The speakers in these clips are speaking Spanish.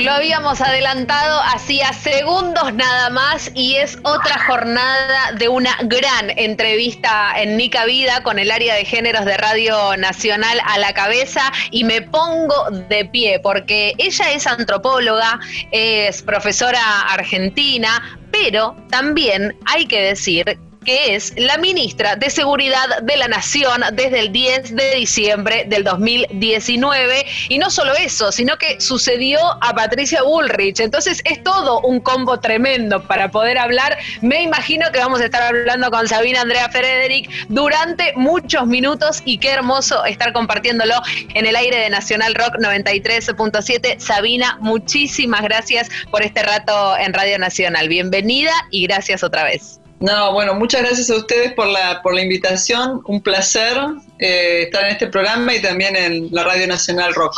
lo habíamos adelantado hacía segundos nada más y es otra jornada de una gran entrevista en Nica Vida con el área de géneros de Radio Nacional a la cabeza y me pongo de pie porque ella es antropóloga, es profesora argentina, pero también hay que decir que es la ministra de Seguridad de la Nación desde el 10 de diciembre del 2019. Y no solo eso, sino que sucedió a Patricia Bullrich. Entonces es todo un combo tremendo para poder hablar. Me imagino que vamos a estar hablando con Sabina Andrea Frederick durante muchos minutos y qué hermoso estar compartiéndolo en el aire de Nacional Rock 93.7. Sabina, muchísimas gracias por este rato en Radio Nacional. Bienvenida y gracias otra vez. No, bueno, muchas gracias a ustedes por la, por la invitación. Un placer eh, estar en este programa y también en la Radio Nacional Rock.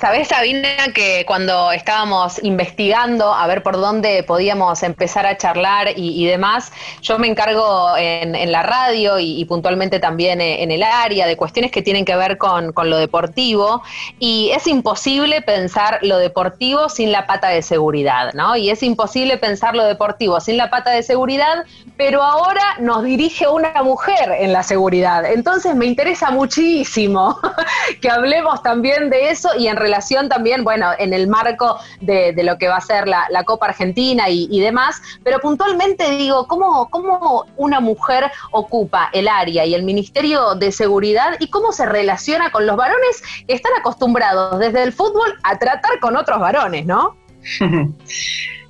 Sabes, Sabina, que cuando estábamos investigando a ver por dónde podíamos empezar a charlar y, demás, yo me encargo en, la radio y, puntualmente también en el área de cuestiones que tienen que ver con, lo deportivo y es imposible pensar lo deportivo sin la pata de seguridad, ¿no? Y es imposible pensar lo deportivo sin la pata de seguridad, pero ahora nos dirige una mujer en la seguridad. Entonces me interesa muchísimo que hablemos también de eso y en relación también, bueno, en el marco de, lo que va a ser la, Copa Argentina y, demás, pero puntualmente digo, ¿cómo, ¿cómo una mujer ocupa el área y el Ministerio de Seguridad y cómo se relaciona con los varones que están acostumbrados desde el fútbol a tratar con otros varones, ¿no?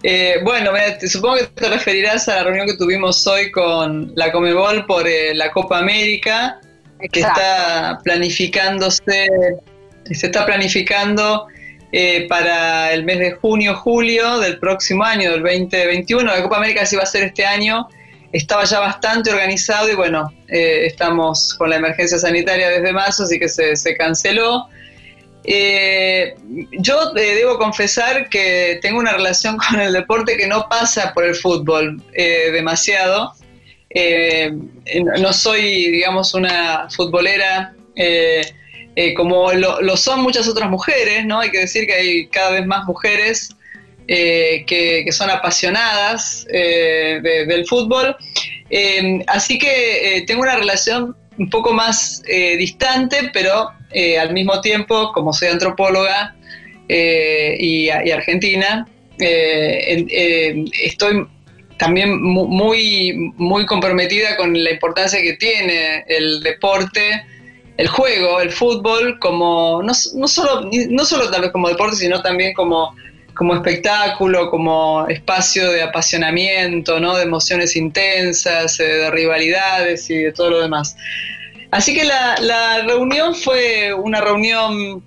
Eh, bueno, supongo que te referirás a la reunión que tuvimos hoy con la Comebol por eh, la Copa América, que está planificándose se está planificando eh, para el mes de junio, julio del próximo año, del 2021. La Copa América sí va a ser este año. Estaba ya bastante organizado y bueno, eh, estamos con la emergencia sanitaria desde marzo, así que se, canceló. Eh, yo debo confesar que tengo una relación con el deporte que no pasa por el fútbol demasiado. no soy, digamos, una futbolera eh, como lo, son muchas otras mujeres, ¿no? Hay que decir que hay cada vez más mujeres eh, que, son apasionadas eh, del fútbol. así que tengo una relación un poco más distante, pero al mismo tiempo, como soy antropóloga y, argentina, estoy también muy, muy comprometida con la importancia que tiene el deporte el juego, el fútbol, como no, no, solo, no solo tal vez como deporte, sino también como, como espectáculo, como espacio de apasionamiento, ¿no? de emociones intensas, eh, de rivalidades y de todo lo demás. Así que la, la reunión fue una reunión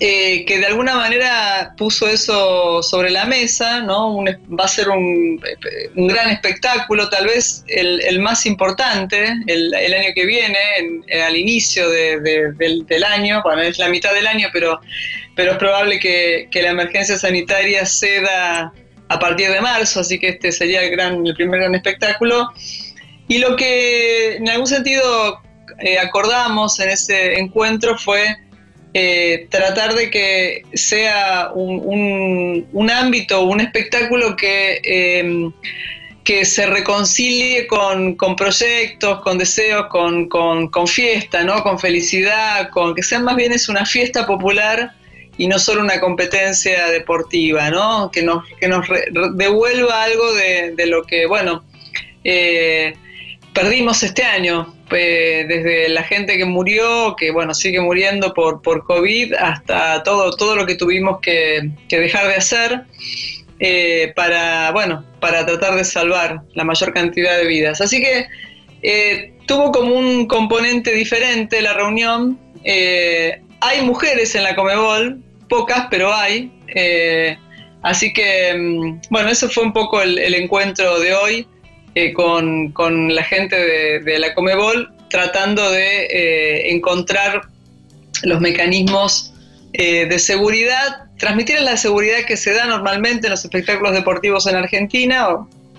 eh, que de alguna manera puso eso sobre la mesa, ¿no? va a ser un, gran espectáculo, tal vez el, más importante el, año que viene, al inicio del, año, bueno, es la mitad del año, pero, pero es probable que, la emergencia sanitaria ceda a partir de marzo, así que este sería el, gran, el primer gran espectáculo. Y lo que en algún sentido eh, acordamos en ese encuentro fue eh, tratar de que sea un, un, ámbito, un espectáculo que, em, que se reconcilie con, proyectos, con deseos, con, con, fiesta, ¿no? con felicidad, con que sea más bien es una fiesta popular y no solo una competencia deportiva, ¿no? que nos, que nos devuelva algo de, de, lo que, bueno, eh, perdimos este año, desde la gente que murió, que bueno, sigue muriendo por, por COVID, hasta todo, todo lo que tuvimos que, dejar de hacer eh, para, bueno, para tratar de salvar la mayor cantidad de vidas. Así que eh, tuvo como un componente diferente la reunión. Eh, hay mujeres en la Comebol, pocas, pero hay. así que, mm, bueno, eso fue un poco el encuentro de hoy. Eh, con, la gente de, la Comebol tratando de eh, encontrar los mecanismos eh, de seguridad, transmitir la seguridad que se da normalmente en los espectáculos deportivos en Argentina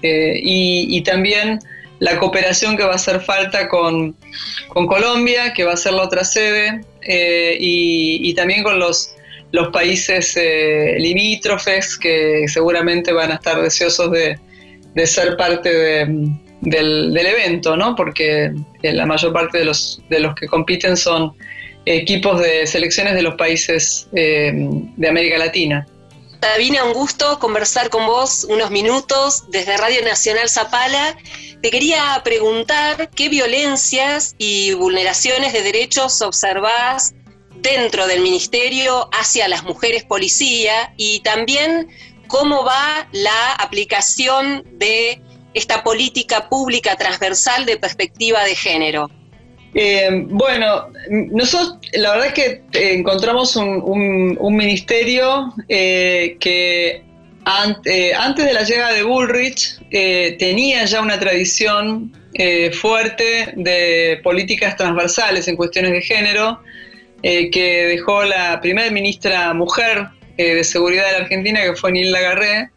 y, también la cooperación que va a hacer falta con, Colombia, que va a ser la otra sede, y, también con los países limítrofes que seguramente van a estar deseosos de, ser parte del, evento, ¿no? Porque eh, la mayor parte de los, de los que compiten son equipos de selecciones de los países eh, de América Latina. Sabina, un gusto conversar con vos unos minutos desde Radio Nacional Zapala. Te quería preguntar qué violencias y vulneraciones de derechos observás dentro del ministerio hacia las mujeres policía y también cómo va la aplicación de esta política pública transversal de perspectiva de género. Eh, bueno, nosotros la verdad es que eh, encontramos un, ministerio eh, que antes de la llegada de Bullrich tenía ya una tradición fuerte de políticas transversales en cuestiones de género, que dejó la primera ministra mujer de Seguridad de la Argentina, que fue Nilda Garré,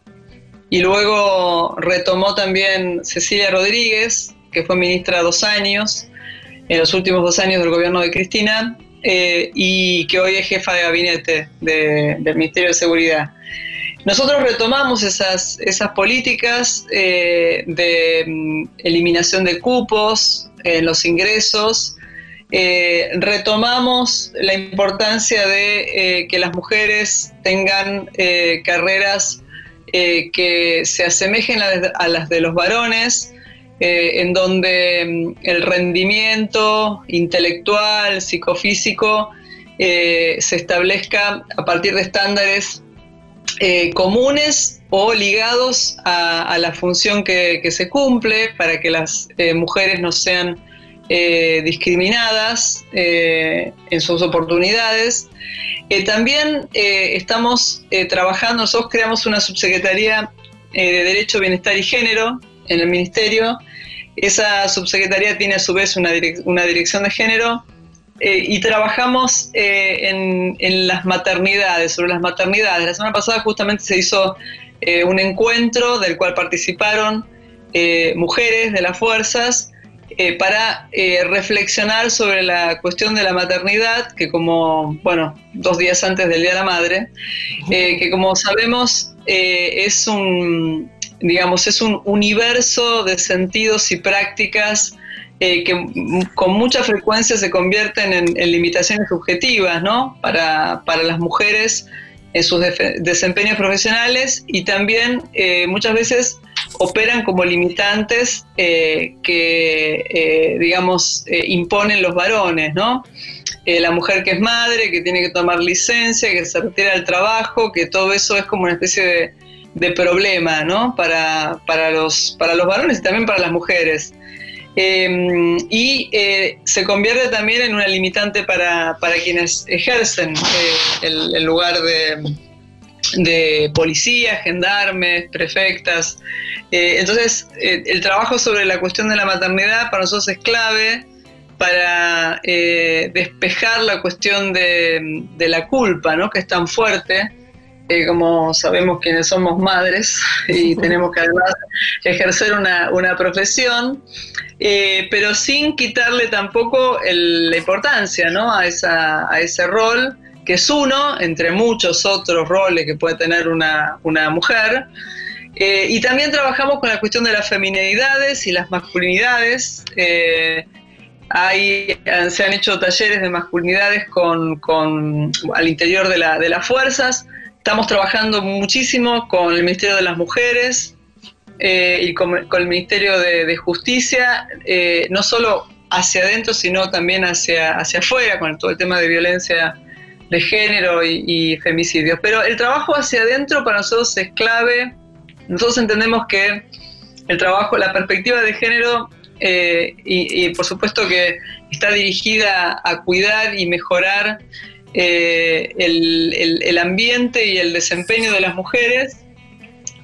y luego retomó también Cecilia Rodríguez, que fue ministra dos años en los últimos dos años del gobierno de Cristina eh, y que hoy es jefa de gabinete del Ministerio de Seguridad. Nosotros retomamos esas, esas políticas eh, de mm, eliminación de cupos en los ingresos, eh, retomamos la importancia de que las mujeres tengan carreras que se asemejen a las de los varones, eh, en donde mm, el rendimiento intelectual, psicofísico, eh, se establezca a partir de estándares eh, comunes o ligados a, la función que, se cumple para que las mujeres no sean discriminadas en sus oportunidades. también estamos trabajando, nosotros creamos una subsecretaría de Derecho, Bienestar y Género en el Ministerio, esa subsecretaría tiene a su vez una, dirección de género eh, y trabajamos eh, en, las maternidades, sobre las maternidades. La semana pasada justamente se hizo eh, un encuentro del cual participaron mujeres de las fuerzas para reflexionar sobre la cuestión de la maternidad, que como, bueno, dos días antes del Día de la Madre, que como sabemos es un digamos, es un universo de sentidos y prácticas eh, que con mucha frecuencia se convierten en, limitaciones subjetivas, ¿no? Para, las mujeres en sus desempeños profesionales y también eh, muchas veces operan como limitantes eh, que, digamos, imponen los varones, ¿no? la mujer que es madre, que tiene que tomar licencia, que se retira del trabajo, que todo eso es como una especie de, problema ¿no? para, para, los, para los varones y también para las mujeres. Em, y eh, se convierte también en una limitante para, para quienes ejercen eh, el, lugar de, de policía, gendarmes, prefectas. Eh, entonces, el trabajo sobre la cuestión de la maternidad para nosotros es clave para despejar la cuestión de, de, la culpa, ¿no? que es tan fuerte como sabemos quienes somos madres y tenemos que además ejercer una, profesión, eh, pero sin quitarle tampoco la importancia ¿no? a, esa, a ese rol, que es uno entre muchos otros roles que puede tener una, mujer. Eh, y también trabajamos con la cuestión de las feminidades y las masculinidades. Eh, hay, se han hecho talleres de masculinidades con, al interior de, la, de las fuerzas Estamos trabajando muchísimo con el Ministerio de las Mujeres eh, y con, el Ministerio de, Justicia, eh, no solo hacia adentro, sino también hacia, hacia afuera, con todo el tema de violencia de género y, femicidios. Pero el trabajo hacia adentro para nosotros es clave. Nosotros entendemos que el trabajo, la perspectiva de género, eh, y, por supuesto que está dirigida a cuidar y mejorar eh, el, ambiente y el desempeño de las mujeres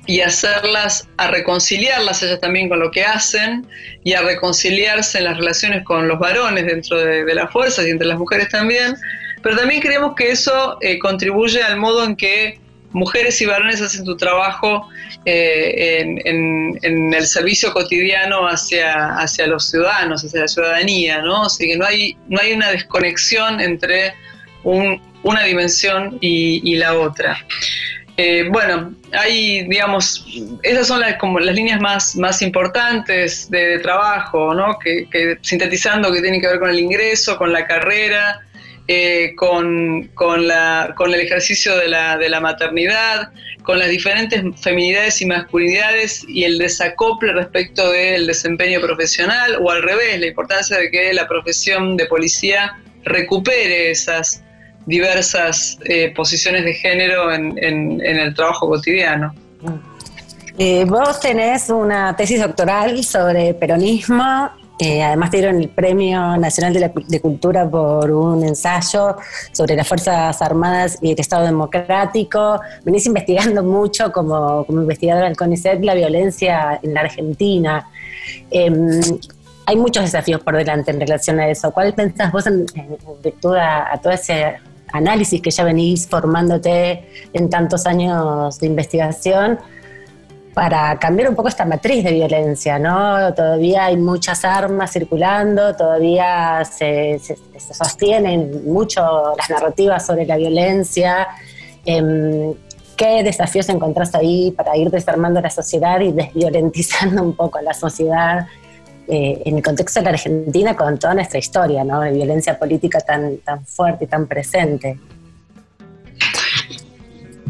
y hacerlas, a reconciliarlas ellas también con lo que hacen y a reconciliarse en las relaciones con los varones dentro de, las fuerzas y entre las mujeres también. Pero también creemos que eso eh, contribuye al modo en que mujeres y varones hacen su trabajo eh, en, el servicio cotidiano hacia, hacia los ciudadanos, hacia la ciudadanía, ¿no? Así que no hay, no hay una desconexión entre un, una dimensión y, la otra. Eh, bueno, hay, digamos, esas son las, como las líneas más, más importantes de, trabajo, ¿no? Que, sintetizando que tienen que ver con el ingreso, con la carrera, eh, con, la, con, el ejercicio de la, de la maternidad, con las diferentes feminidades y masculinidades y el desacople respecto del desempeño profesional o al revés, la importancia de que la profesión de policía recupere esas diversas eh, posiciones de género en, el trabajo cotidiano. Eh, vos tenés una tesis doctoral sobre peronismo eh, además dieron el Premio Nacional de, Cultura por un ensayo sobre las Fuerzas Armadas y el Estado Democrático. Venís investigando mucho como, investigadora del CONICET la violencia en la Argentina. Em, hay muchos desafíos por delante en relación a eso. ¿Cuál pensás vos en, virtud a todo ese análisis que ya venís formándote en tantos años de investigación? Para cambiar un poco esta matriz de violencia, ¿no? Todavía hay muchas armas circulando, todavía se, sostienen mucho las narrativas sobre la violencia. Em, ¿Qué desafíos encontrás ahí para ir desarmando la sociedad y desviolentizando un poco la sociedad eh, en el contexto de la Argentina con toda nuestra historia, ¿no? De violencia política tan, tan fuerte y tan presente.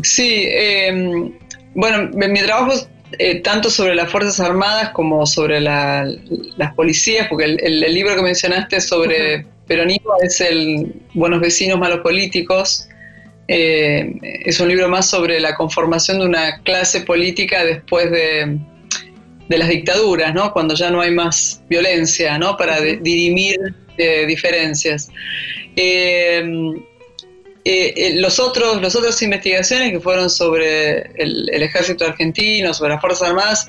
Sí, em, bueno, mi trabajo eh, tanto sobre las Fuerzas Armadas como sobre las policías, porque el, libro que mencionaste sobre peronismo es el Buenos Vecinos, Malos Políticos. Eh, es un libro más sobre la conformación de una clase política después de, las dictaduras, ¿no? cuando ya no hay más violencia, ¿no? para dirimir eh, diferencias. Eh, eh, los otros, las otras investigaciones que fueron sobre el, ejército argentino, sobre las Fuerzas Armadas,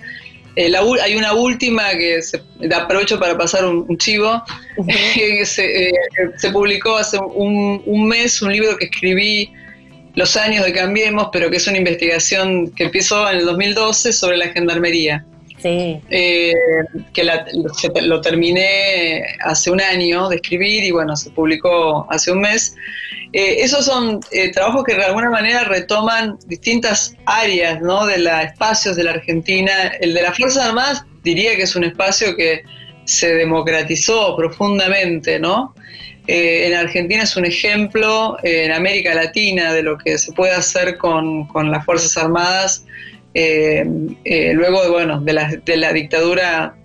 eh, hay una última que se, aprovecho para pasar un, chivo, que se, publicó hace un, un, mes, un libro que escribí los años de Cambiemos, pero que es una investigación que empezó en el 2012 sobre la gendarmería. Sí. que lo terminé hace un año de escribir y bueno, se publicó hace un mes. Eh, esos son eh, trabajos que de alguna manera retoman distintas áreas de los espacios de la Argentina. El de las Fuerzas Armadas diría que es un espacio que se democratizó profundamente, ¿no? Eh, en Argentina es un ejemplo, en América Latina, de lo que se puede hacer con, las Fuerzas Armadas, luego de, bueno, de la, de la dictadura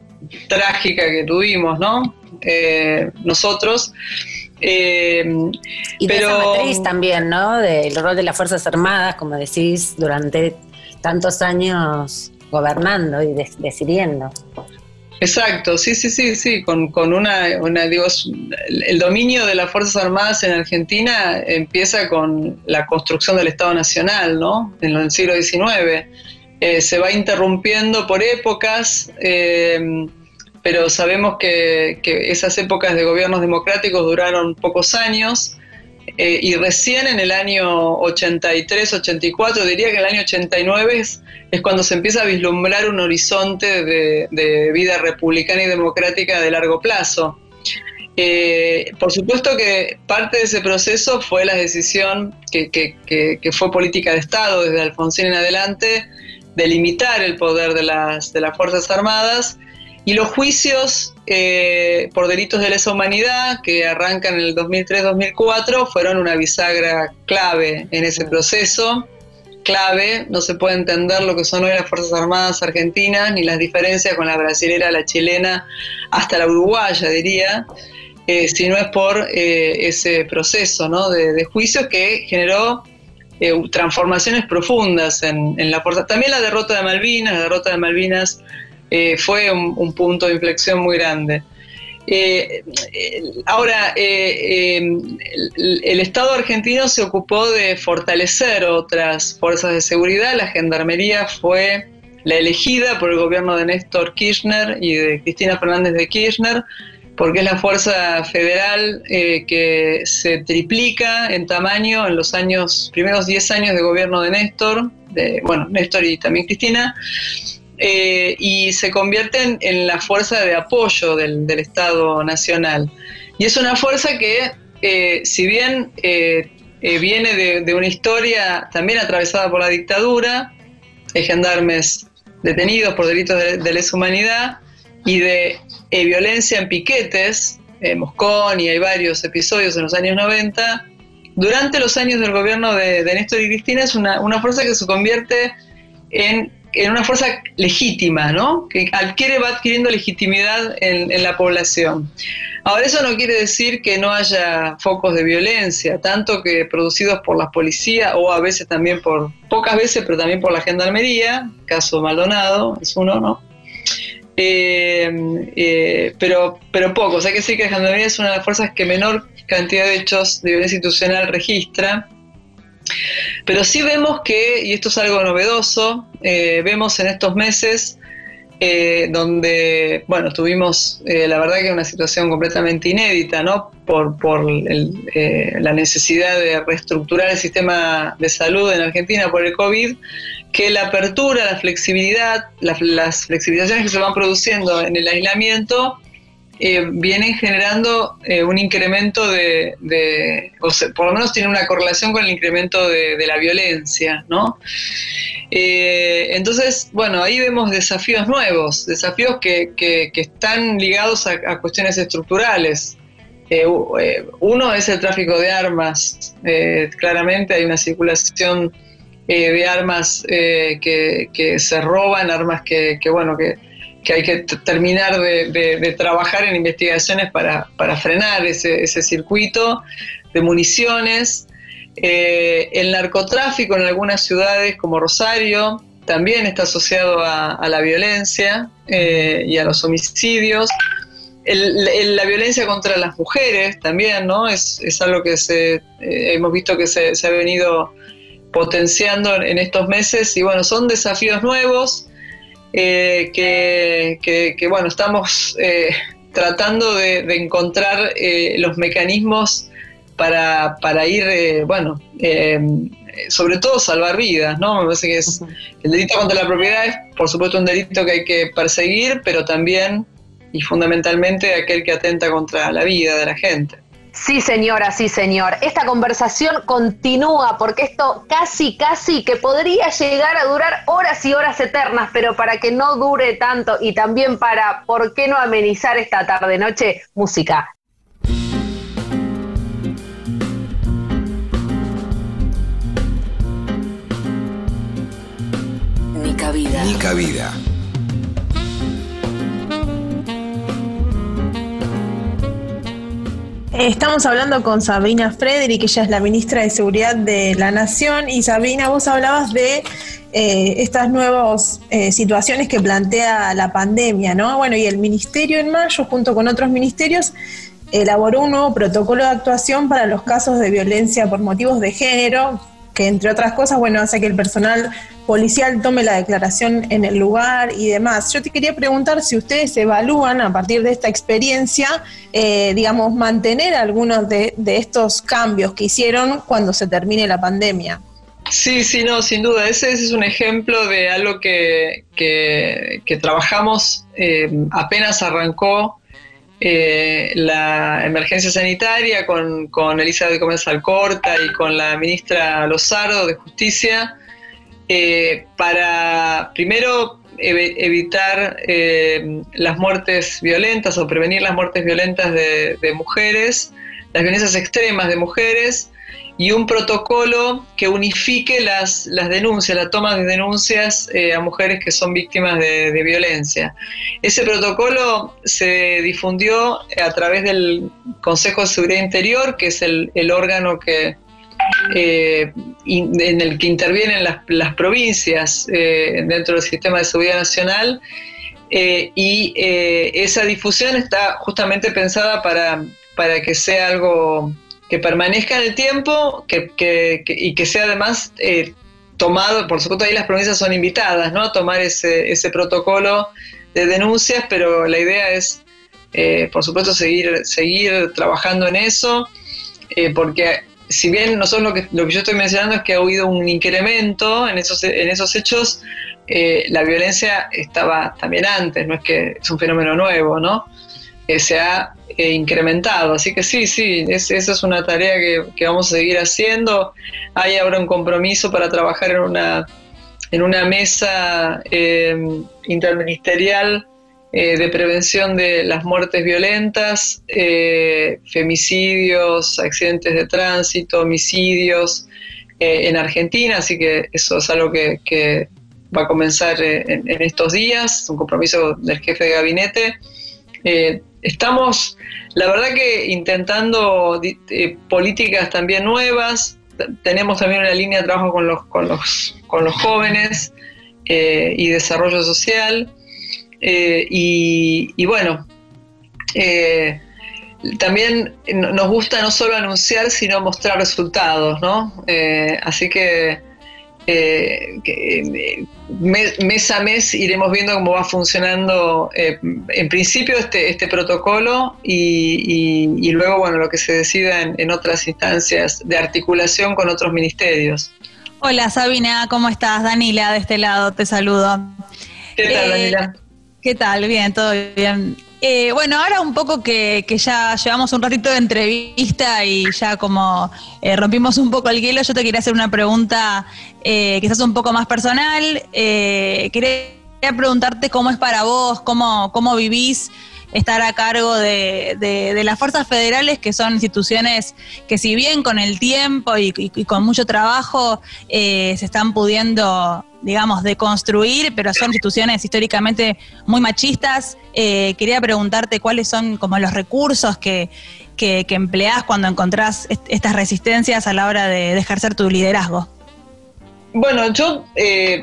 trágica que tuvimos, ¿no? nosotros. Eh, y pero, de esa matriz también, ¿no? Del rol de las Fuerzas Armadas, como decís, durante tantos años gobernando y decidiendo. Exacto, sí, sí, sí, sí, con, una, una, digo, el dominio de las Fuerzas Armadas en Argentina empieza con la construcción del Estado Nacional, ¿no? En el siglo XIX. Eh, se va interrumpiendo por épocas. Eh, pero sabemos que, esas épocas de gobiernos democráticos duraron pocos años eh, y recién en el año 83, 84, diría que en el año 89 es, cuando se empieza a vislumbrar un horizonte de, vida republicana y democrática de largo plazo. Por supuesto que parte de ese proceso fue la decisión que, fue política de Estado desde Alfonsín en adelante de limitar el poder de las, de las Fuerzas Armadas y los juicios eh, por delitos de lesa humanidad, que arrancan en el 2003-2004, fueron una bisagra clave en ese proceso. Clave, no se puede entender lo que son hoy las Fuerzas Armadas argentinas, ni las diferencias con la brasilera, la chilena, hasta la uruguaya, diría, eh, si no es por eh, ese proceso ¿no? de, juicios que generó transformaciones profundas en, la fuerza. También la derrota de Malvinas, la derrota de Malvinas eh, fue un, punto de inflexión muy grande. Eh, ahora, eh, el, Estado argentino se ocupó de fortalecer otras fuerzas de seguridad. La Gendarmería fue la elegida por el gobierno de Néstor Kirchner y de Cristina Fernández de Kirchner, porque es la fuerza federal que se triplica en tamaño en los años, primeros 10 años de gobierno de Néstor, de, bueno, Néstor y también Cristina, eh, y se convierten en la fuerza de apoyo del, Estado Nacional. Y es una fuerza que, eh, si bien eh, viene de, una historia también atravesada por la dictadura, de gendarmes detenidos por delitos de, lesa humanidad y de violencia en piquetes, Moscón y hay varios episodios en los años 90, durante los años del gobierno de, Néstor y Cristina es una, fuerza que se convierte en, una fuerza legítima, ¿no? que adquiere, va adquiriendo legitimidad en, la población. Ahora, eso no quiere decir que no haya focos de violencia, tanto que producidos por las policías o a veces también por, pocas veces, pero también por la gendarmería, caso Maldonado, es uno, ¿no? Eh, eh, pero, pero pocos. Hay que decir que la Gendarmería es una de las fuerzas que menor cantidad de hechos de violencia institucional registra. Pero sí vemos que, y esto es algo novedoso, eh, vemos en estos meses eh, donde, bueno, tuvimos la verdad que una situación completamente inédita, ¿no? Por, la necesidad de reestructurar el sistema de salud en Argentina por el COVID, que la apertura, la flexibilidad, las flexibilizaciones que se van produciendo en el aislamiento, eh, vienen generando eh, un incremento de, o por lo menos tiene una correlación con el incremento de, la violencia, ¿no? Eh, entonces, bueno, ahí vemos desafíos nuevos, desafíos que, están ligados a, cuestiones estructurales. uno es el tráfico de armas, claramente hay una circulación de armas que, se roban, armas que bueno, que que hay que terminar de, trabajar en investigaciones para, frenar ese, circuito de municiones. Eh, el narcotráfico en algunas ciudades como Rosario también está asociado a, la violencia eh, y a los homicidios. la violencia contra las mujeres también, ¿no? Es, algo que se, eh, hemos visto que se, se, ha venido potenciando en estos meses y bueno, son desafíos nuevos eh, que, bueno, estamos eh, tratando de, encontrar eh, los mecanismos para, ir, bueno, sobre todo salvar vidas, ¿no? Me parece que es el delito contra la propiedad es, por supuesto, un delito que hay que perseguir, pero también y fundamentalmente aquel que atenta contra la vida de la gente. Sí, señora, sí, señor. Esta conversación continúa porque esto casi, casi que podría llegar a durar horas y horas eternas, pero para que no dure tanto y también para, ¿por qué no amenizar esta tarde-noche? Música. Ni cabida. Ni cabida. Estamos hablando con Sabrina Frederick, ella es la ministra de Seguridad de la Nación. Y Sabrina, vos hablabas de eh, estas nuevas eh, situaciones que plantea la pandemia, ¿no? Bueno, y el ministerio en mayo, junto con otros ministerios, elaboró un nuevo protocolo de actuación para los casos de violencia por motivos de género, que entre otras cosas, bueno, hace que el personal policial tome la declaración en el lugar y demás. Yo te quería preguntar si ustedes evalúan a partir de esta experiencia, eh, digamos, mantener algunos de, estos cambios que hicieron cuando se termine la pandemia. Sí, sí, no, sin duda. Ese, es un ejemplo de algo que, trabajamos eh, apenas arrancó eh, la emergencia sanitaria con, con Elizabeth Gómez Alcorta y con la ministra Lozaro de Justicia eh, para primero evitar eh, las muertes violentas o prevenir las muertes violentas de, mujeres, las violencias extremas de mujeres y un protocolo que unifique las, las denuncias, la toma de denuncias eh, a mujeres que son víctimas de, violencia. Ese protocolo se difundió a través del Consejo de Seguridad Interior, que es el órgano que eh, en el que intervienen las, provincias eh, dentro del sistema de seguridad nacional y esa difusión está justamente pensada para, para que sea algo que permanezca en el tiempo y que sea además tomado, por supuesto ahí las provincias son invitadas ¿no? a tomar ese, ese protocolo de denuncias, pero la idea es, por supuesto, seguir, seguir trabajando en eso, porque si bien nosotros lo que, lo que yo estoy mencionando es que ha habido un incremento en esos, en esos hechos, eh, la violencia estaba también antes, no es que es un fenómeno nuevo, ¿no? se ha incrementado. Así que sí, sí, esa es una tarea que, vamos a seguir haciendo. Hay ahora un compromiso para trabajar en una, en una mesa interministerial de prevención de las muertes violentas, femicidios, accidentes de tránsito, homicidios en Argentina, así que eso es algo que va a comenzar eh, en, estos días, un compromiso del jefe de gabinete. Eh, estamos, la verdad que intentando eh, políticas también nuevas, tenemos también una línea de trabajo con los, con los, con los jóvenes y desarrollo social. Y, y, bueno, también nos gusta no solo anunciar, sino mostrar resultados, ¿no? así que eh, que, mes a mes iremos viendo cómo va funcionando eh, en principio este, este protocolo y, luego bueno lo que se decida en, otras instancias de articulación con otros ministerios. Hola Sabina, ¿cómo estás? Danila de este lado, te saludo. ¿Qué tal, eh, Danila? ¿Qué tal? Bien, todo bien. Eh, bueno, ahora un poco que, ya llevamos un ratito de entrevista y ya como eh, rompimos un poco el hielo, yo te quería hacer una pregunta eh, quizás un poco más personal. quería preguntarte cómo es para vos, cómo, cómo vivís estar a cargo de, las fuerzas federales, que son instituciones que si bien con el tiempo y, con mucho trabajo se están pudiendo digamos, de construir, pero son instituciones históricamente muy machistas. Eh, quería preguntarte cuáles son como los recursos que, que, empleás cuando encontrás estas resistencias a la hora de, ejercer tu liderazgo. Bueno, yo eh,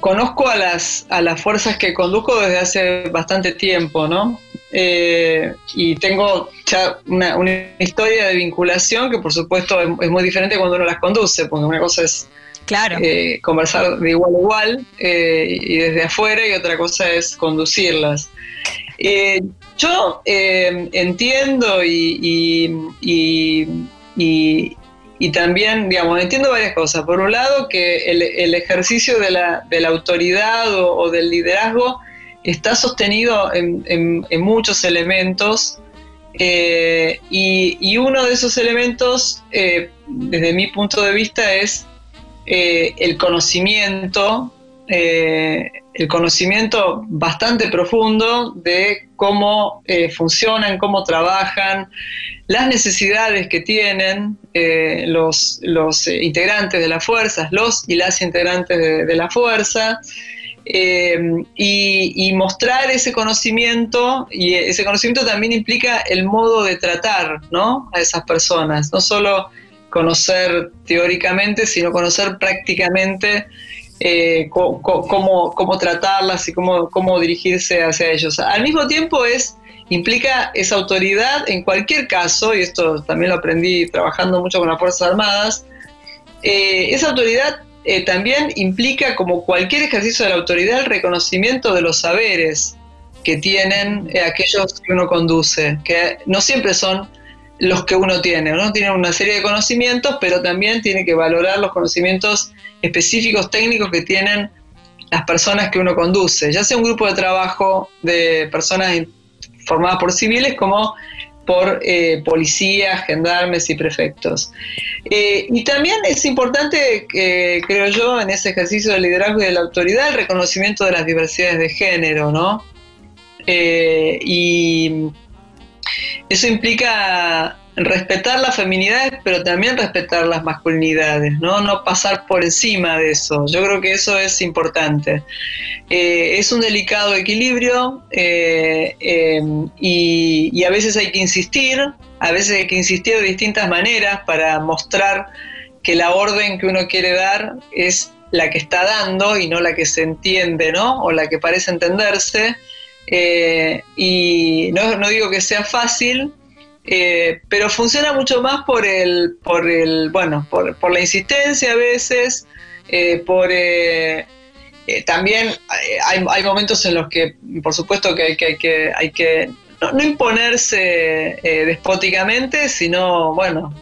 conozco a las, a las fuerzas que conduzco desde hace bastante tiempo, ¿no? Eh, y tengo ya una, historia de vinculación que por supuesto es, muy diferente cuando uno las conduce, porque una cosa es Claro. Eh, conversar de igual a igual eh, y desde afuera y otra cosa es conducirlas. Eh, yo entiendo y, y, también, digamos, entiendo varias cosas. Por un lado, que el, ejercicio de la, de la autoridad o, del liderazgo está sostenido en, muchos elementos y, uno de esos elementos, desde mi punto de vista, es eh, el conocimiento, eh, el conocimiento bastante profundo de cómo eh, funcionan, cómo trabajan, las necesidades que tienen los, los integrantes de las fuerzas, los y las integrantes de, la fuerza. y, mostrar ese conocimiento, y ese conocimiento también implica el modo de tratar ¿no? a esas personas, no solo conocer teóricamente, sino conocer prácticamente eh, cómo, tratarlas y cómo, cómo dirigirse hacia ellos. Al mismo tiempo es implica esa autoridad en cualquier caso, y esto también lo aprendí trabajando mucho con las Fuerzas Armadas, eh, esa autoridad eh, también implica, como cualquier ejercicio de la autoridad, el reconocimiento de los saberes que tienen aquellos que uno conduce, que no siempre son los que uno tiene. Uno tiene una serie de conocimientos, pero también tiene que valorar los conocimientos específicos, técnicos que tienen las personas que uno conduce, ya sea un grupo de trabajo de personas formadas por civiles como por eh, policías, gendarmes y prefectos. Eh, y también es importante, eh, creo yo, en ese ejercicio de liderazgo y de la autoridad, el reconocimiento de las diversidades de género, ¿no? y eso implica respetar las feminidades, pero también respetar las masculinidades, ¿no? No pasar por encima de eso. Yo creo que eso es importante. Eh, es un delicado equilibrio eh, em, y, a veces hay que insistir, a veces hay que insistir de distintas maneras para mostrar que la orden que uno quiere dar es la que está dando y no la que se entiende, ¿no? O la que parece entenderse. Eh, y no, digo que sea fácil, eh, pero funciona mucho más por el, por el, bueno, por, la insistencia a veces, eh, por también hay, momentos en los que, por supuesto, que hay que, hay que, hay que no, imponerse despóticamente, sino, bueno,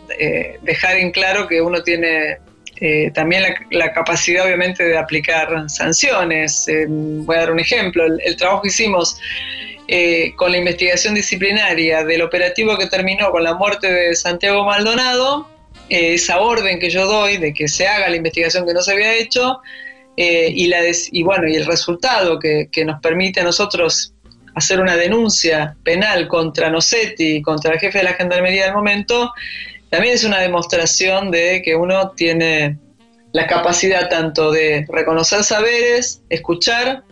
dejar en claro que uno tiene eh, también la, capacidad obviamente de aplicar sanciones. Eh, voy a dar un ejemplo, el, trabajo que hicimos eh, con la investigación disciplinaria del operativo que terminó con la muerte de Santiago Maldonado, eh, esa orden que yo doy de que se haga la investigación que no se había hecho, eh, y, la y bueno, y el resultado que, que, nos permite a nosotros hacer una denuncia penal contra Nocetti, contra el jefe de la Gendarmería del momento, también es una demostración de que uno tiene la capacidad tanto de reconocer saberes, escuchar,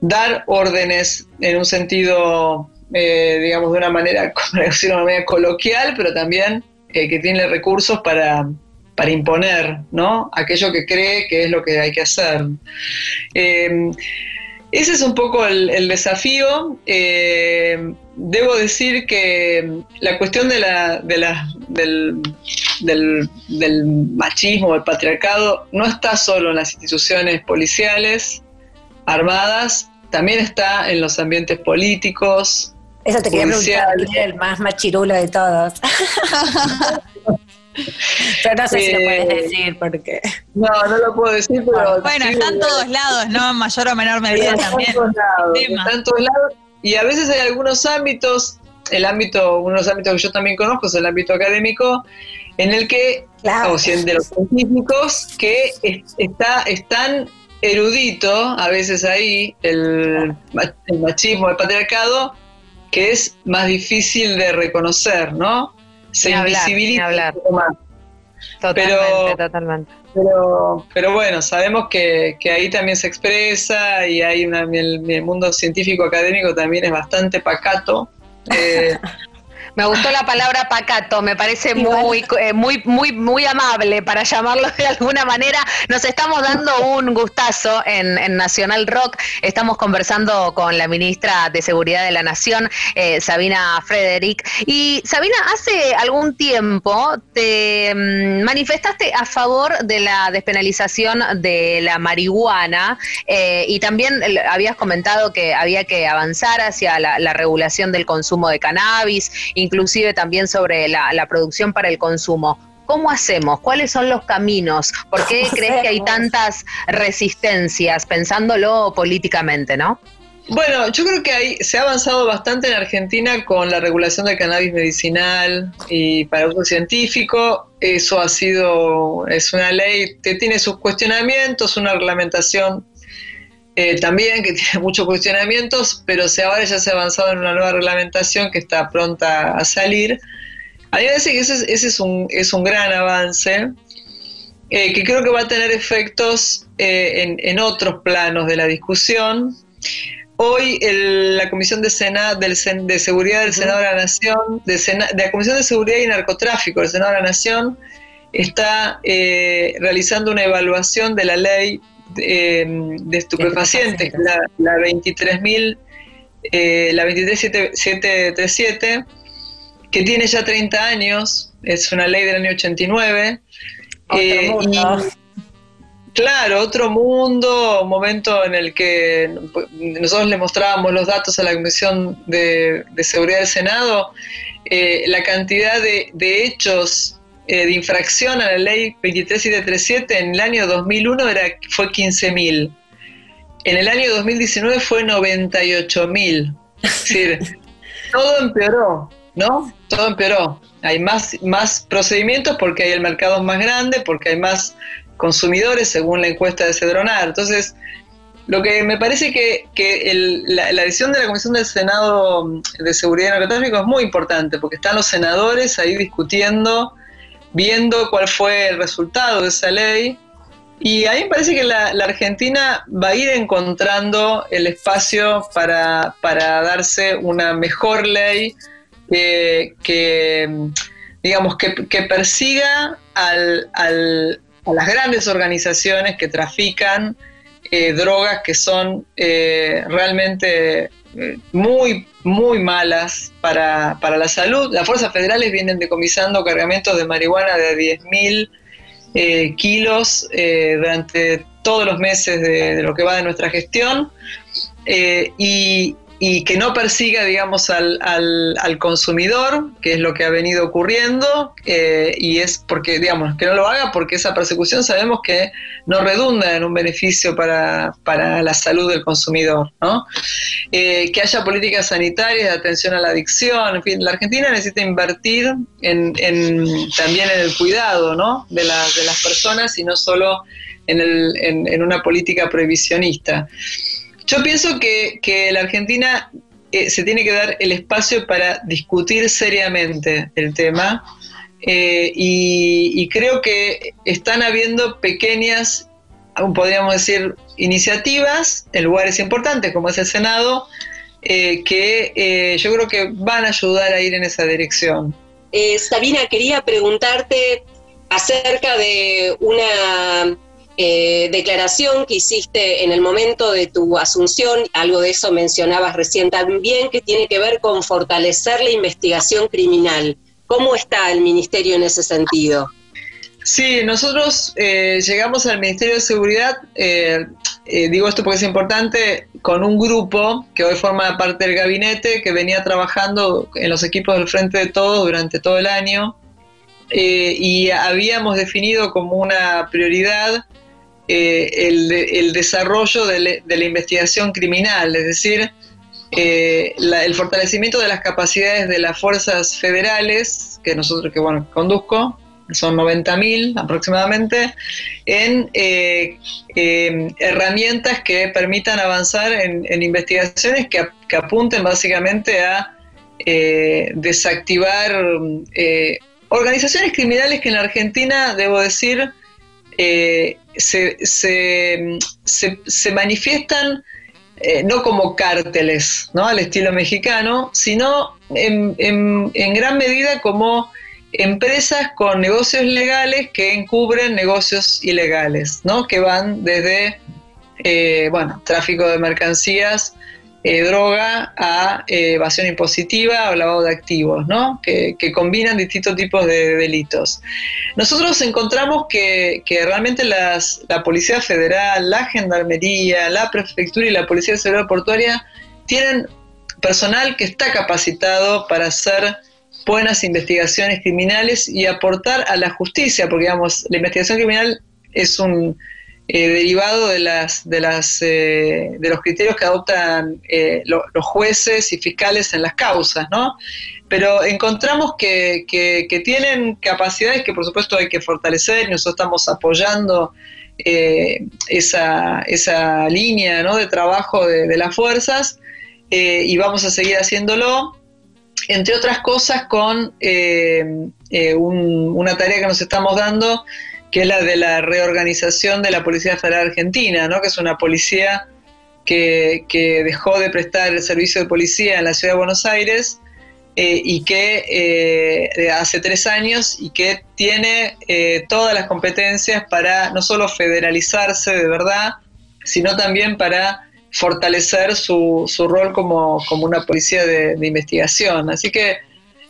dar órdenes en un sentido, eh, digamos, de una manera, de una manera coloquial, pero también eh, que tiene recursos para, para, imponer, ¿no? Aquello que cree que es lo que hay que hacer. Eh, ese es un poco el, desafío. debo decir que la cuestión de la, de la, del, del, machismo, del patriarcado, no está solo en las instituciones policiales, armadas, también está en los ambientes políticos. Eso te quería preguntar, el más machirulo de todos. Pero no sé si lo puedes eh, decir porque. No, no lo puedo decir, pero. Bueno, está en todos lados, ¿no? En mayor o menor medida también. Está en todos lados. Y a veces hay algunos ámbitos, el ámbito, uno de los ámbitos que yo también conozco es el ámbito académico, en el que, o de los científicos, que está, están erudito, a veces ahí, el, machismo, el patriarcado, que es más difícil de reconocer, ¿no? Se invisibiliza hablar. Totalmente, pero, totalmente. Pero, bueno, sabemos que, ahí también se expresa y hay una, el, mundo científico académico también es bastante pacato. Eh, Me gustó la palabra pacato, me parece muy, eh, muy, muy, muy amable para llamarlo de alguna manera. Nos estamos dando un gustazo en, Nacional Rock. Estamos conversando con la ministra de Seguridad de la Nación, eh, Sabina Frederick. Y Sabina, hace algún tiempo te mm, manifestaste a favor de la despenalización de la marihuana eh, y también habías comentado que había que avanzar hacia la, la regulación del consumo de cannabis inclusive también sobre la, producción para el consumo. ¿Cómo hacemos? ¿Cuáles son los caminos? ¿Por qué crees que hay tantas resistencias pensándolo políticamente, no? Bueno, yo creo que hay, se ha avanzado bastante en Argentina con la regulación del cannabis medicinal y para uso científico. Eso ha sido, es una ley que tiene sus cuestionamientos, una reglamentación eh, también que tiene muchos cuestionamientos, pero se, ahora ya se ha avanzado en una nueva reglamentación que está pronta a salir. A mí me parece que ese, es, un, es un gran avance, eh, que creo que va a tener efectos eh, en, otros planos de la discusión. Hoy la Comisión de, Sena, del, de Seguridad del Senado de la Nación, de, de, la Comisión de Seguridad y Narcotráfico del Senado de la Nación, está realizando una evaluación de la ley de, estupefacientes, la, la 23.000, eh, la 23737, que tiene ya 30 años, es una ley del año 89. Eh, claro, otro mundo, un momento en el que nosotros le mostrábamos los datos a la Comisión de, Seguridad del Senado, eh, la cantidad de, de hechos eh, de infracción a la ley 23737 en el año 2001 era, fue 15.000. En el año 2019 fue 98.000. Es decir, todo empeoró, ¿no? Todo empeoró. Hay más, más procedimientos porque hay el mercado más grande, porque hay más consumidores según la encuesta de Cedronar. Entonces, lo que me parece que, la, la, decisión de la Comisión del Senado de Seguridad y Narcotráfico es muy importante, porque están los senadores ahí discutiendo viendo cuál fue el resultado de esa ley. Y a mí me parece que la, Argentina va a ir encontrando el espacio para, darse una mejor ley que, digamos, que, persiga al, al, a las grandes organizaciones que trafican eh, drogas que son eh, realmente muy, muy malas para, la salud. Las fuerzas federales vienen decomisando cargamentos de marihuana de 10.000 eh, kilos eh, durante todos los meses de, lo que va de nuestra gestión. y, y que no persiga, digamos, al, al, consumidor, que es lo que ha venido ocurriendo, eh, y es porque, digamos, que no lo haga porque esa persecución sabemos que no redunda en un beneficio para, para la salud del consumidor, ¿no? Eh, que haya políticas sanitarias de atención a la adicción, en fin, la Argentina necesita invertir en, en también en el cuidado, ¿no? De, la, de las personas y no solo en, el, en una política prohibicionista. Yo pienso que, la Argentina eh, se tiene que dar el espacio para discutir seriamente el tema eh, y, creo que están habiendo pequeñas, podríamos decir, iniciativas en lugares importantes como es el Senado, eh, que yo creo que van a ayudar a ir en esa dirección. Sabina, quería preguntarte acerca de una eh, declaración que hiciste en el momento de tu asunción, algo de eso mencionabas recién también, que tiene que ver con fortalecer la investigación criminal. ¿Cómo está el Ministerio en ese sentido? Sí, nosotros eh, llegamos al Ministerio de Seguridad, eh, digo esto porque es importante, con un grupo que hoy forma parte del gabinete, que venía trabajando en los equipos del Frente de Todos durante todo el año, y habíamos definido como una prioridad eh, el, desarrollo de, la investigación criminal, es decir, eh, el fortalecimiento de las capacidades de las fuerzas federales, que nosotros, que bueno, conduzco, son 90.000 aproximadamente, en eh, herramientas que permitan avanzar en, investigaciones que, apunten básicamente a desactivar organizaciones criminales que en la Argentina, debo decir, se, se, manifiestan eh, no como cárteles, ¿no? Al estilo mexicano, sino en, en, gran medida como empresas con negocios legales que encubren negocios ilegales, ¿no? Que van desde, eh, bueno, tráfico de mercancías, eh, droga a eh, evasión impositiva o lavado de activos, ¿no? que, combinan distintos tipos de delitos. Nosotros encontramos que, realmente la Policía Federal, la Gendarmería, la Prefectura y la Policía Federal Portuaria tienen personal que está capacitado para hacer buenas investigaciones criminales y aportar a la justicia, porque digamos, la investigación criminal es un eh, derivado de las eh, de los criterios que adoptan eh, los jueces y fiscales en las causas, ¿no? Pero encontramos que, tienen capacidades que por supuesto hay que fortalecer nosotros estamos apoyando esa, línea de trabajo de, las fuerzas y vamos a seguir haciéndolo entre otras cosas con una tarea que nos estamos dando que es la de la reorganización de la Policía Federal Argentina, ¿no? que es una policía que, dejó de prestar el servicio de policía en la ciudad de Buenos Aires eh, y que eh, hace tres años y que tiene eh, todas las competencias para no solo federalizarse de verdad, sino también para fortalecer su, su rol como, como, una policía de, investigación. Así que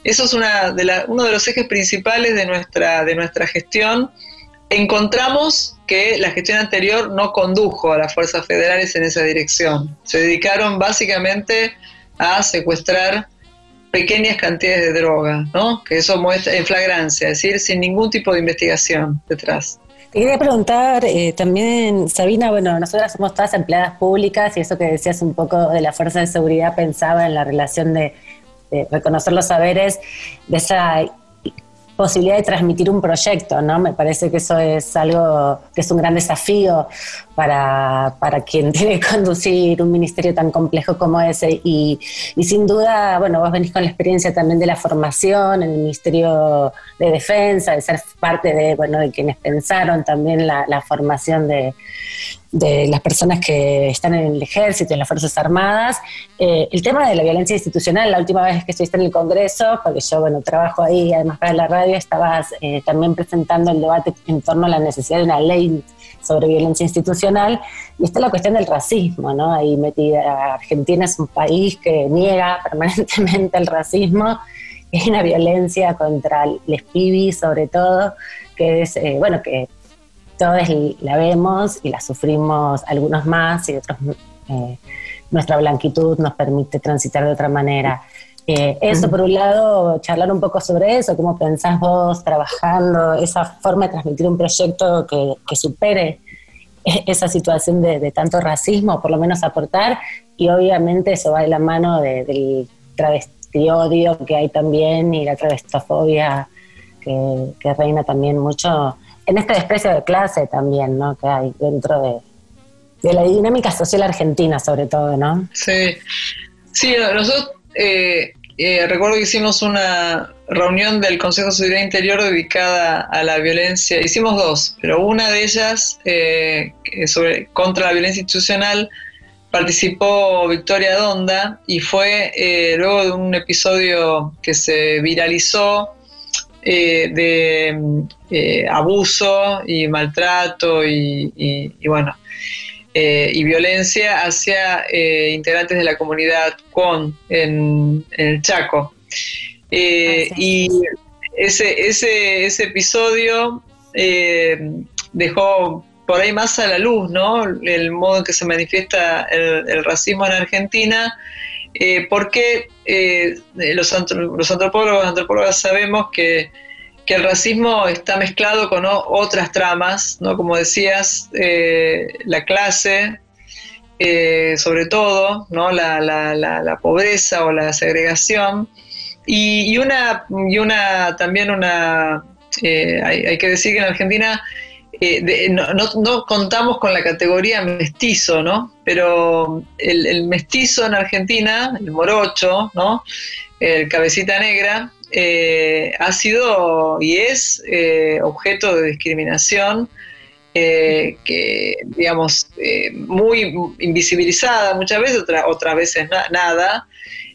eso es una de uno de los ejes principales de nuestra, de nuestra gestión encontramos que la gestión anterior no condujo a las fuerzas federales en esa dirección. Se dedicaron básicamente a secuestrar pequeñas cantidades de droga, ¿no? Que eso muestra en flagrancia, es decir, sin ningún tipo de investigación detrás. Te quería preguntar eh, también, Sabina, bueno, nosotras somos todas empleadas públicas y eso que decías un poco de la fuerza de seguridad pensaba en la relación de, de reconocer los saberes, de esa posibilidad de transmitir un proyecto, ¿no? Me parece que eso es algo que es un gran desafío para, para quien que conducir un ministerio tan complejo como ese. Y, sin duda, bueno, vos venís con la experiencia también de la formación en el Ministerio de Defensa, de ser parte de, bueno, de quienes pensaron también la, la formación de, de las personas que están en el ejército, en las Fuerzas Armadas. Eh, el tema de la violencia institucional, la última vez que estuviste en el Congreso, porque yo, bueno, trabajo ahí, además para la radio, estabas eh, también presentando el debate en torno a la necesidad de una ley sobre violencia institucional, y está la cuestión del racismo, ¿no? Ahí metida, Argentina es un país que niega permanentemente el racismo, es una violencia contra los pibis sobre todo, que es, eh, bueno, que todos la vemos y la sufrimos algunos más y otros eh, nuestra blanquitud nos permite transitar de otra manera. Eh, eso por un lado, charlar un poco sobre eso, cómo pensás vos trabajando, esa forma de transmitir un proyecto que, que supere esa situación de, tanto racismo, por lo menos aportar, y obviamente eso va de la mano del travestiodio que hay también y la travestofobia que, que reina también mucho en este desprecio de clase también, ¿no? Que hay dentro de, de la dinámica social argentina, sobre todo, ¿no? Sí, sí, nosotros eh, eh, recuerdo que hicimos una reunión del Consejo de Seguridad Interior dedicada a la violencia. Hicimos dos, pero una de ellas eh, sobre contra la violencia institucional participó Victoria Donda y fue luego de un episodio que se viralizó de abuso y maltrato y bueno eh, y violencia hacia eh, integrantes de la comunidad con en, el Chaco. Eh, y ese, ese, ese episodio dejó por ahí más a la luz, ¿no? El modo en que se manifiesta el, racismo en Argentina, porque los, los antropólogos, antropólogas sabemos que que el racismo está mezclado con otras tramas, ¿no? Como decías, eh, la clase, eh, sobre todo, ¿no? La, pobreza o la segregación, y, una, y una, también una, eh, hay, que decir que en Argentina no, contamos con la categoría mestizo, ¿no? Pero el, el mestizo en Argentina, el morocho, ¿no? El cabecita negra, eh, ha sido y es eh, objeto de discriminación eh, que, digamos, muy invisibilizada muchas veces, otras veces nada.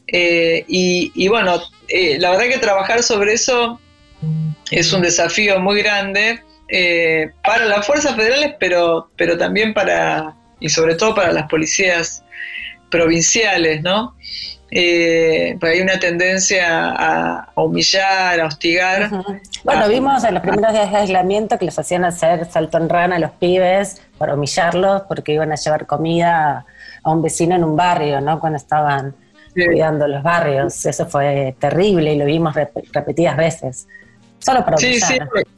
Y, bueno, la verdad que trabajar sobre eso es un desafío muy grande para las fuerzas federales, pero, pero también para, y sobre todo para las policías provinciales, ¿no? Eh, hay una tendencia a, humillar, a hostigar. Bueno, vimos en los primeros días de aislamiento que les hacían hacer salto en rana a los pibes para humillarlos porque iban a llevar comida a un vecino en un barrio, ¿no? Cuando estaban cuidando los barrios. Eso fue terrible y lo vimos repetidas veces. Solo para humillar. Sí, sí.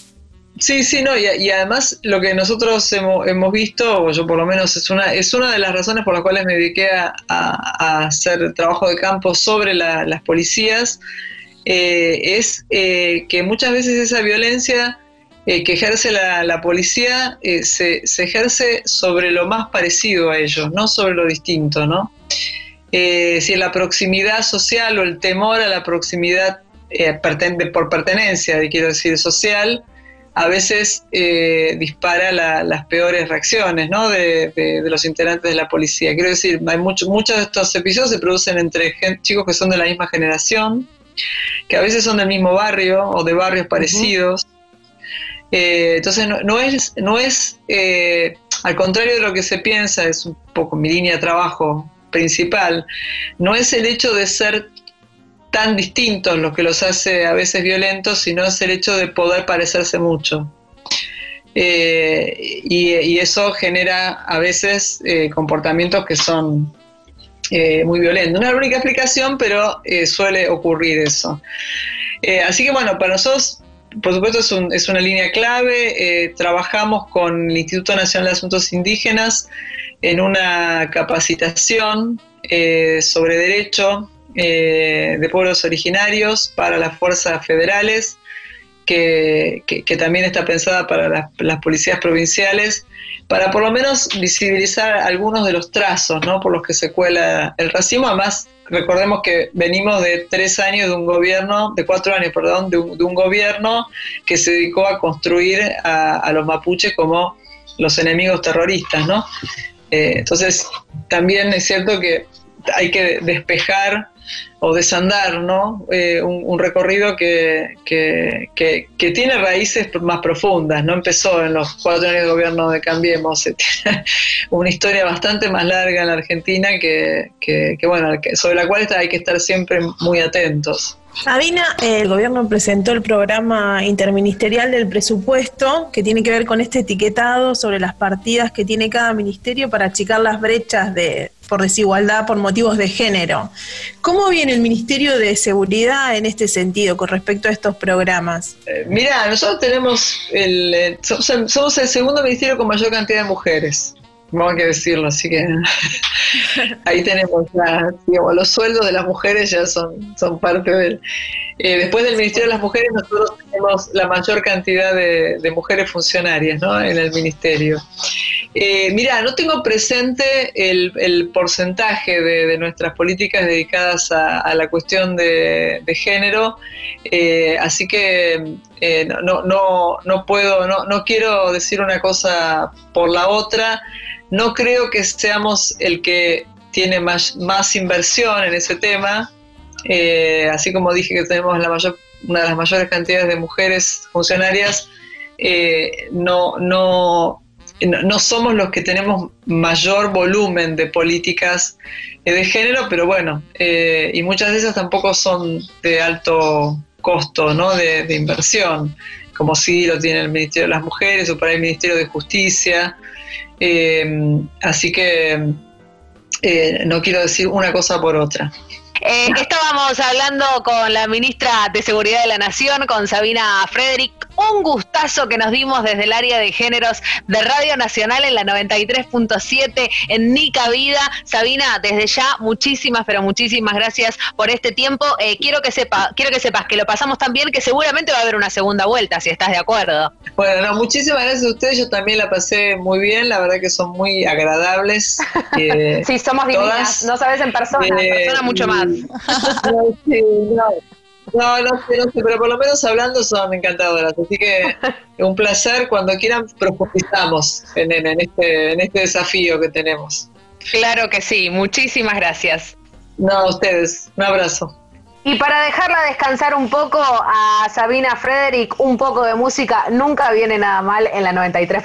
Sí, sí, no, y, además lo que nosotros hemos, visto, o yo por lo menos, es una, es una de las razones por las cuales me dediqué a, hacer trabajo de campo sobre las policías, eh, es eh, que muchas veces esa violencia eh, que ejerce la, policía se, se, ejerce sobre lo más parecido a ellos, no sobre lo distinto, ¿no? si la proximidad social o el temor a la proximidad por pertenencia, quiero decir, social, a veces eh, dispara las peores reacciones ¿no? de, los integrantes de la policía. Quiero decir, hay muchos de estos episodios se producen entre chicos que son de la misma generación, que a veces son del mismo barrio o de barrios parecidos. Eh, entonces no, es, no es eh, al contrario de lo que se piensa, es un poco mi línea de trabajo principal, no es el hecho de ser tan distintos lo que los hace a veces violentos, sino es el hecho de poder parecerse mucho. Eh, y, eso genera a veces eh, comportamientos que son eh, muy violentos. No es la única explicación, pero suele ocurrir eso. así que bueno, para nosotros, por supuesto, es, es una línea clave. trabajamos con el Instituto Nacional de Asuntos Indígenas en una capacitación sobre derecho eh, de pueblos originarios para las fuerzas federales, que, también está pensada para las, policías provinciales, para por lo menos visibilizar algunos de los trazos ¿no? por los que se cuela el racismo. Además, recordemos que venimos de tres años de un gobierno, de cuatro años, perdón, de un, gobierno que se dedicó a construir a, los mapuches como los enemigos terroristas, ¿no? Eh, entonces, también es cierto que hay que despejar o desandar, ¿no? Eh, un, recorrido que, que, tiene raíces más profundas, no empezó en los cuatro años de gobierno de Cambiemos, tiene una historia bastante más larga en la Argentina que, bueno, sobre la cual hay que estar siempre muy atentos. Sabina, el gobierno presentó el programa interministerial del presupuesto que tiene que ver con este etiquetado sobre las partidas que tiene cada ministerio para achicar las brechas de por desigualdad por motivos de género. ¿Cómo viene el Ministerio de Seguridad en este sentido con respecto a estos programas? Eh, mira, nosotros tenemos el, eh, somos el segundo ministerio con mayor cantidad de mujeres vamos que decirlo, así que ahí tenemos los sueldos de las mujeres ya son, son parte del... Eh, después del Ministerio de las Mujeres nosotros tenemos la mayor cantidad de, mujeres funcionarias ¿no? en el Ministerio. Eh, mira, no tengo presente el, porcentaje de, nuestras políticas dedicadas a, la cuestión de, género, eh, así que no, no, no, puedo, no, no quiero decir una cosa por la otra. No creo que seamos el que tiene más, más inversión en ese tema, eh, así como dije que tenemos la mayor, una de las mayores cantidades de mujeres funcionarias, eh, no, no, no, somos los que tenemos mayor volumen de políticas eh, de género, pero bueno, y muchas de esas tampoco son de alto costo ¿no? de, inversión, como sí lo tiene el Ministerio de las Mujeres o para el Ministerio de Justicia. Así que no quiero decir una cosa por otra. Eh, estábamos hablando con la ministra de Seguridad de la Nación, con Sabina Frederick. Un gustazo que nos dimos desde el área de géneros de Radio Nacional en la 93.7 en Nica Vida. Sabina, desde ya muchísimas, pero muchísimas gracias por este tiempo. Eh, quiero que sepa, quiero que sepas que lo pasamos tan bien que seguramente va a haber una segunda vuelta, si estás de acuerdo. Bueno, muchísimas gracias a ustedes. Yo también la pasé muy bien. La verdad que son muy agradables. Eh, sí, somos divinas. No sabes en persona, en persona mucho más. No, no, sé, no sé, pero por lo menos hablando son encantadoras. Así que un placer. Cuando quieran, profundizamos en, este, en este desafío que tenemos. Claro que sí. Muchísimas gracias. No, a ustedes. Un abrazo. Y para dejarla descansar un poco a Sabina Frederick, un poco de música nunca viene nada mal en la 93.